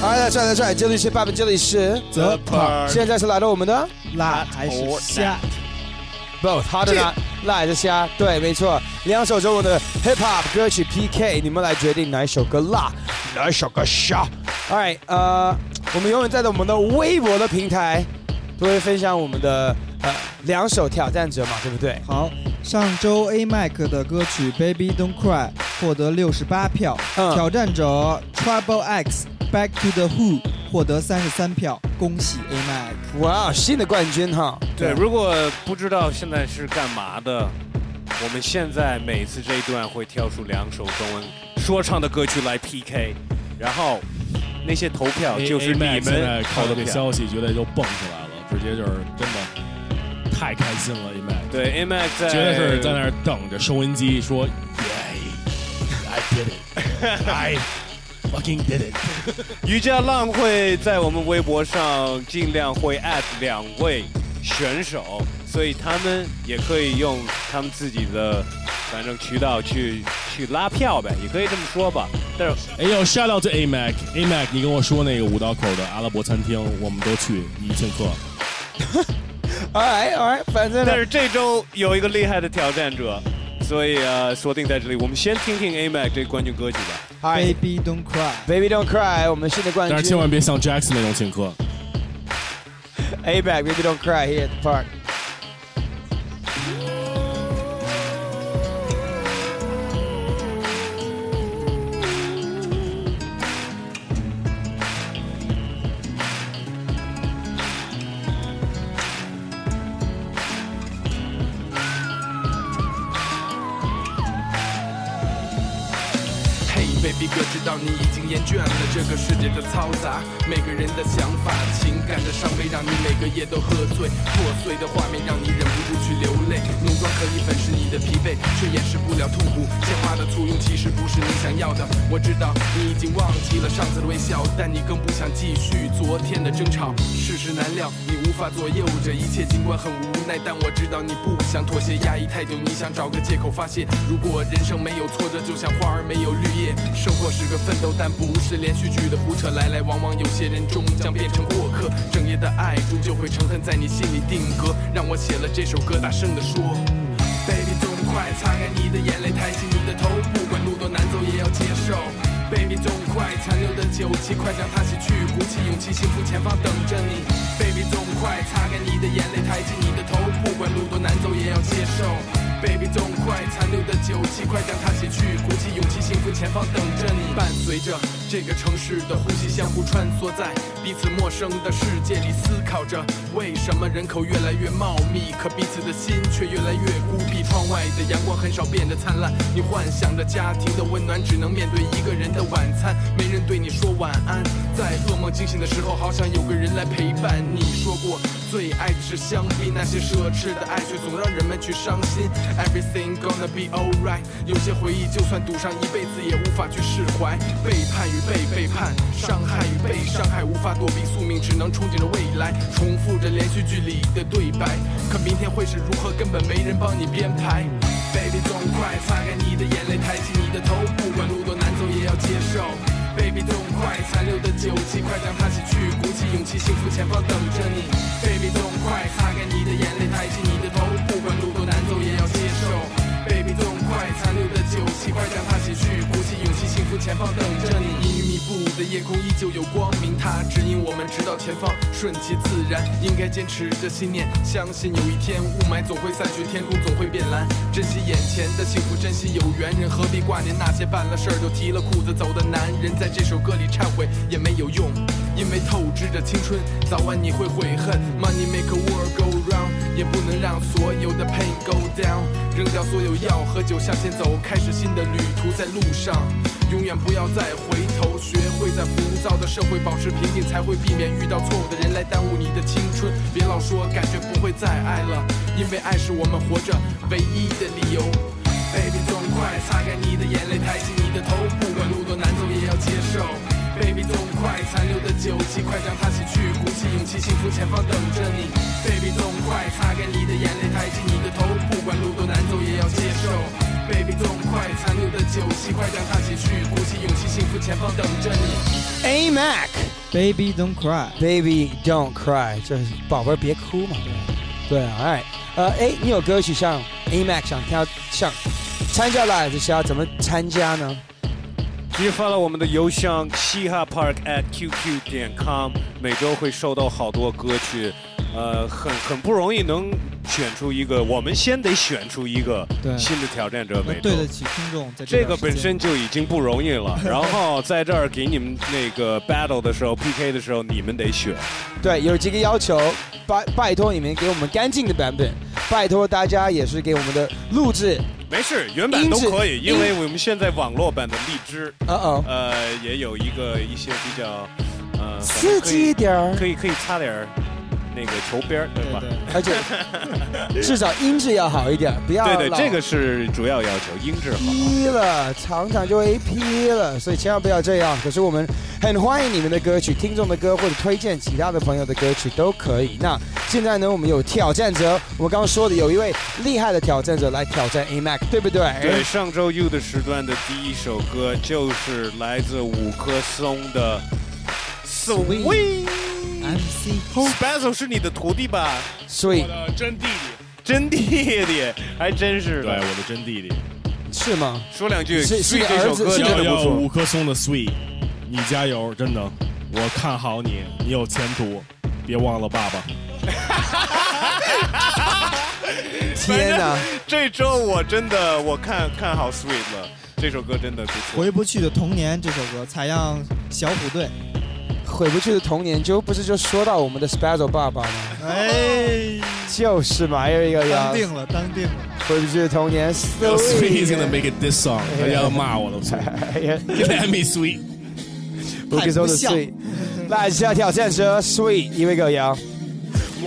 好的，帅的帅，这里是爸爸，这里是 The Park 现在是来到我们的辣还是虾？both，好的呢，辣还是虾？对，没错，两首中文的 hip hop 歌曲 PK，你们来决定哪一首歌辣，哪一首歌虾。All right，呃，我们永远在我们的微博的平台都会分享我们的呃两首挑战者嘛，对不对？好，上周 A Mike 的歌曲《Baby Don't Cry》获得六十八票，嗯挑战者 Trouble X Back to the Who 获得三十三票，恭喜 A Mac。哇，新的冠军哈！对，如果不知道现在是干嘛的，我们现在每次这一段会挑出两首中文说唱的歌曲来 PK，然后那些投票就是你 A-Max 现在们看到这投的。消息，绝对就蹦出来了，直接就是真的太开心了，A Max，对 A Mac 在绝对是在那儿等着收音机说，Yeah，I did it，I fucking did it。瑜伽浪会在我们微博上尽量会 at 两位选手，所以他们也可以用他们自己的反正渠道去去拉票呗，也可以这么说吧。但是哎呦，shout out to A Mac，A Mac，你跟我说那个五道口的阿拉伯餐厅，我们都去，你请客。Alright Alright，反正但是这周有一个厉害的挑战者，所以啊锁定在这里。我们先听听 A Mac 这个冠军歌曲吧。Baby Don't Cry。Baby Don't Cry，我们新的冠军。但是千万别像 Jackson 那种请客。A back, baby don't cry here at the park. 嘿、baby 哥，知道你已经厌倦了这个世界的嘈杂，每个人的想法、情感的伤悲，让你每个夜都喝醉。破碎的画面让你忍不住去流泪，浓妆可以粉饰你的疲惫，却掩饰不了痛苦。鲜花的簇拥其实不是你想要的。我知道你已经忘记了上次的微笑，但你更不想继续昨天的争吵。世事难料，你无无法左右这一切，尽管很无奈，但我知道你不想妥协，压抑太久，你想找个借口发泄。如果人生没有挫折，就像花儿没有绿叶。生活是个奋斗，但不是连续剧的胡扯，来来往往，有些人终将变成过客。整夜的爱终究会成恨，在你心里定格。让我写了这首歌，大声地说，Baby，痛快擦干你的眼泪，抬起你的头，不管路多难走，也要接受。Baby，痛快，残留的酒气快将它洗去，鼓起勇气，幸福前方等着你。Baby，痛快，擦干你。的眼泪，抬起你。的头，不管路多难走，也要接受。Baby，痛快，残留的酒气快将它洗去，鼓起勇气，幸福前方等着你。伴随着这个城市的呼吸，相互穿梭在彼此陌生的世界里，思考着为什么人口越来越茂密，可彼此的心却越来越孤僻。窗外的阳光很少变得灿烂，你。幻想着家庭的温暖，只能面对一个人的，晚安。在噩梦惊醒的时候，好想有个人来陪伴你。说过最爱的是相比那些奢侈的爱，却总让人们去伤心。Everything gonna be alright，有些回忆就算赌上一辈子也无法去释怀。背叛与被背叛，伤害与被伤害，无法躲避宿命，只能憧憬着未来，重复着连续剧里的对白。可明天会是如何，根本没人帮你编排。Baby，don't cry，擦干你的眼泪，抬起你的头，不管路多难走也要接受。Baby，don't 残留的酒气快将它洗去，鼓起勇气，幸福前方等着你。Baby，痛快，擦干你的眼泪，抬起你夜空依旧有光明，它指引我们直到前方，顺其自然，应该坚持着信念，相信有一天雾霾总会散去，天空总会变蓝。珍惜眼前的幸福，珍惜有缘人，何必挂念那些办了事儿就提了裤子走的男人？在这首歌里忏悔也没有用，因为透支着青春，早晚你会悔恨。Money make a world go round，也不能让所有的 pain go down，扔掉所有药和酒，向前走，开始新的旅途，在路上。永远不要再回头，学会在浮躁的社会保持平静，才会避免遇到错误的人来耽误你的青春。别老说感觉不会再爱了，因为爱是我们活着唯一的理由。Baby，痛快擦干你的眼泪，抬起你的头，不管路多难走也要接受。Baby，痛快，残留的酒气快将它洗去，鼓起勇气，幸福前方等着你。Baby，痛快，擦干你的眼泪，抬起你的头，不管路多难走也要接受。Baby，痛快，残留的酒气快将它洗去，鼓起勇气，幸福前方等着你。A Mac Baby Don't Cry，Baby Don't Cry，就是宝贝儿别哭嘛。对啊，哎，呃，哎，你有歌曲像 A Mac 想跳想参加来这是要怎么参加呢？直接发到我们的邮箱嘻哈 park at qq 点 com，每周会收到好多歌曲，呃，很很不容易能选出一个，我们先得选出一个新的挑战者，每周对得起听众在这个本身就已经不容易了，然后在这儿给你们那个 battle 的时候 PK 的时候，你们得选。对，有几个要求，拜拜托你们给我们干净的版本，拜托大家也是给我们的录制，没事，原版都可以，因为我们现在网络版的荔枝，哦哦，呃，也有一个一些比较，呃，刺激一点儿，可以可以擦点儿那个球边儿，对吧？而且 至少音质要好一点，不要对对，这个是主要要求，音质好。批了，常常就 A P 了，所以千万不要这样。可是我们很欢迎你们的歌曲、听众的歌，或者推荐其他的朋友的歌曲都可以。那现在呢，我们有挑战者，我们刚刚说的有一位厉害的挑战者来挑战 A Mac，对不对？对，上周 U 的时段的第一首歌就是来自五棵松的《Sweet》。MC Special 是你的徒弟吧？所以我的真弟弟，真弟弟，还真是对，我的真弟弟，是吗？说两句，是是 Sweet 你这首歌真的不错。五棵松的 Sweet，你加油，真的，我看好你，你有前途，别忘了爸爸。天哪！这周我真的我看看好 Sweet 了，这首歌真的不错。回不去的童年这首歌采样小虎队，回不去的童年就不是就说到我们的 Spazzle 爸爸吗？哎，就是嘛，还有一个要当定了，当定了。回不去的童年 Sweet is gonna make it this song，他要骂我了哎呀，Get at me Sweet。五个手的太不像 Sweet，来下挑战者 Sweet，一位狗羊。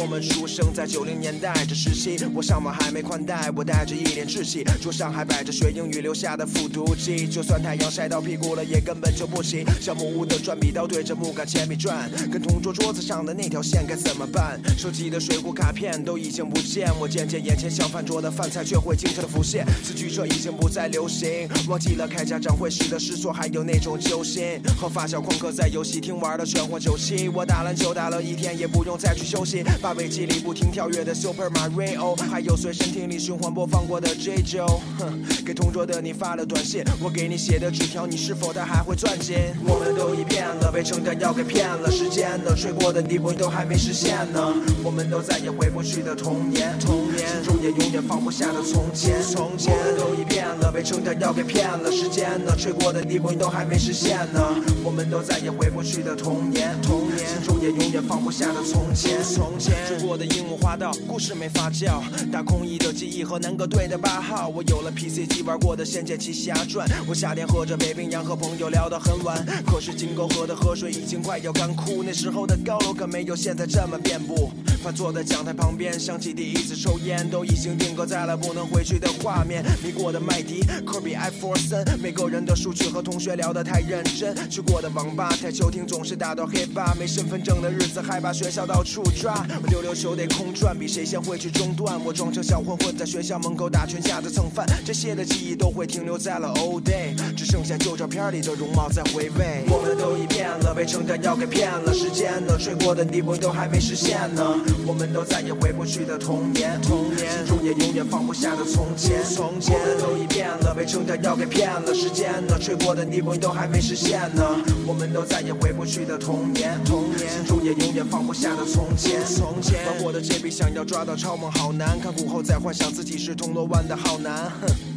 我们出生在九零年代这时期，我上网还没宽带，我带着一脸稚气，桌上还摆着学英语留下的复读机，就算太阳晒到屁股了，也根本就不行。小木屋的转笔刀对着木杆铅笔转，跟同桌桌子上的那条线该怎么办？手机的水果卡片都已经不见，我渐渐眼前像饭桌的饭菜却会清澈的浮现，此举这已经不再流行，忘记了开家长会时的失措，还有那种揪心。和发小旷课在游戏厅玩的全活九七，我打篮球打了一天也不用再去休息，把尾机里不停跳跃的 Super Mario，还有随身听里循环播放过的 J Joe，哼，给同桌的你发了短信，我给你写的纸条，你是否他还会攥紧？我们都已变了，被成长要给骗了，时间呢，吹过的地步都还没实现呢，我们都再也回不去的童年，童年，也永远放不下的从前，从前，我们都已变了，被成长要给骗了，时间呢，吹过的地步都还没实现呢，我们都再也回不去的童年，童年，心中也永远放不下的从前，从前，追过的樱木花道，故事没发酵，打空翼的记忆和南哥队的八号，我有了 PC 机玩过的《仙剑奇侠传》，我夏天喝着北冰洋和朋友聊到很晚，可是金沟河的河水已经快要干枯，那时候的高楼可没有现在这么遍布。饭坐在讲台旁边，想起第一次抽烟，都已经定格在了不能回去的画面。迷过的麦迪、科比、艾弗森，每个人的数据和同学聊得太认真。去过的网吧、台球厅总是打到黑吧，没身份证的日子害怕学校到处抓。我溜溜球得空转，比谁先会去中断。我装成小混混在学校门口打群架子蹭饭，这些的记忆都会停留在了 old day，只剩下旧照片里的容貌在回味。我们都已变了，被成长要给骗了，时间呢，吹过的地步都还没实现呢。我们都再也回不去的童年，童年，心中也永远放不下的从前，从前。我们都已变了，被成长要给骗了，时间呢，吹过的地步都还没实现呢。我们都再也回不去的童年，童年，心中也永远放不下的从前，从前。玩我的这笔想要抓到超梦好难，看古后再幻想自己是铜锣湾的好男，哼。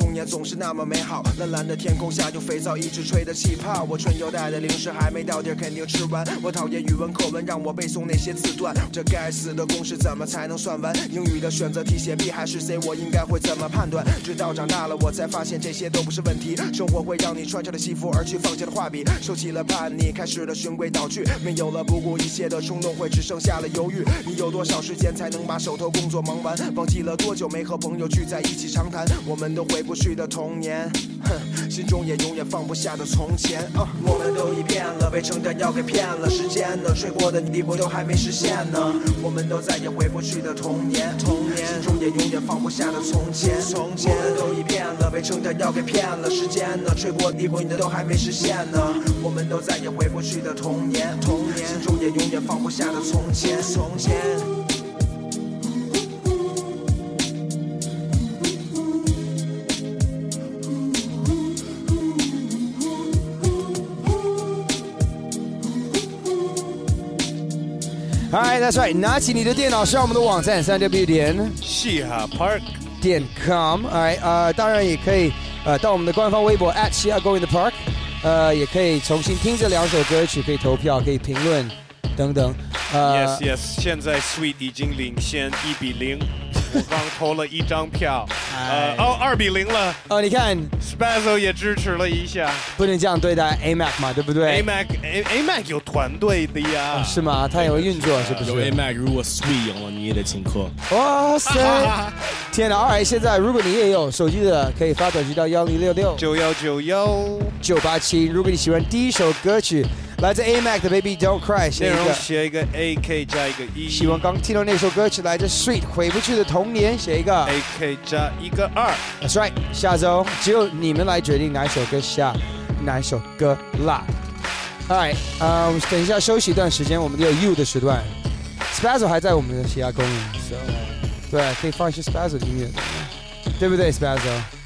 童年总是那么美好，蓝蓝的天空下有肥皂一直吹的气泡。我春游带的零食还没到地儿，肯定吃完。我讨厌语文课文，让我背诵那些字段。这该死的公式怎么才能算完？英语的选择题写 B 还是 C，我应该会怎么判断？直到长大了，我才发现这些都不是问题。生活会让你穿上了西服，而去放下了画笔，收起了叛逆，开始了循规蹈矩，没有了不顾一切的冲动，会只剩下了犹豫。你有多少时间才能把手头工作忙完？忘记了多久没和朋友聚在一起长谈？我们都回不不去的童年。哼，心中也永远放不下的从前。啊，我们都已变了，被成长要给骗了，时间呢，吹过的你我都还没实现呢。我们都再也回不去的童年，童年，心中也永远放不下的从前，从前。我们都已变了，被成长药给骗了，时间呢，吹过你我都还没实现呢。我们都再也回不去的童年，童年，心中也永远放不下的从前，从前。That's right. 拿起你的电脑，上我们的网站三 w 点嘻哈 Park，点 com。呃，当然也可以呃到我们的官方微博 at 西哈 Go in the Park，呃，也可以重新听这两首歌曲，可以投票，可以评论等等。呃 Yes Yes，现在 Sweet 已经领先一比零，我刚投了一张票，呃哦二比零了哦，你看，Spazzo 也支持了一下不能这样对待 AMAC 嘛，对不对？，AMAC A AMAC 有团队的呀，是吗？他也会运作，是不有是 A？Mac，如果 Sweet 赢了，你也得请客。哇塞！天哪！Alright，现在如果你也有手机的，可以发短信到幺零六六九幺九幺，九八七。如果你喜欢第一首歌曲，来自 AMAC 的 Baby Don't Cry，内容写一个。写一个 AK 加一个一，希望刚听到那首歌曲来自 Sweet 回不去的童年，写一个。AK 加一个二，That's right，下周只有你们来决定哪一首歌下，哪一首歌辣。Alright，啊、我们等一下休息一段时间，我们有 You 的时段，Spazzo 还在我们的其他公寓对，可以放一些 Spazzo 的音乐，对不对，Spazzo？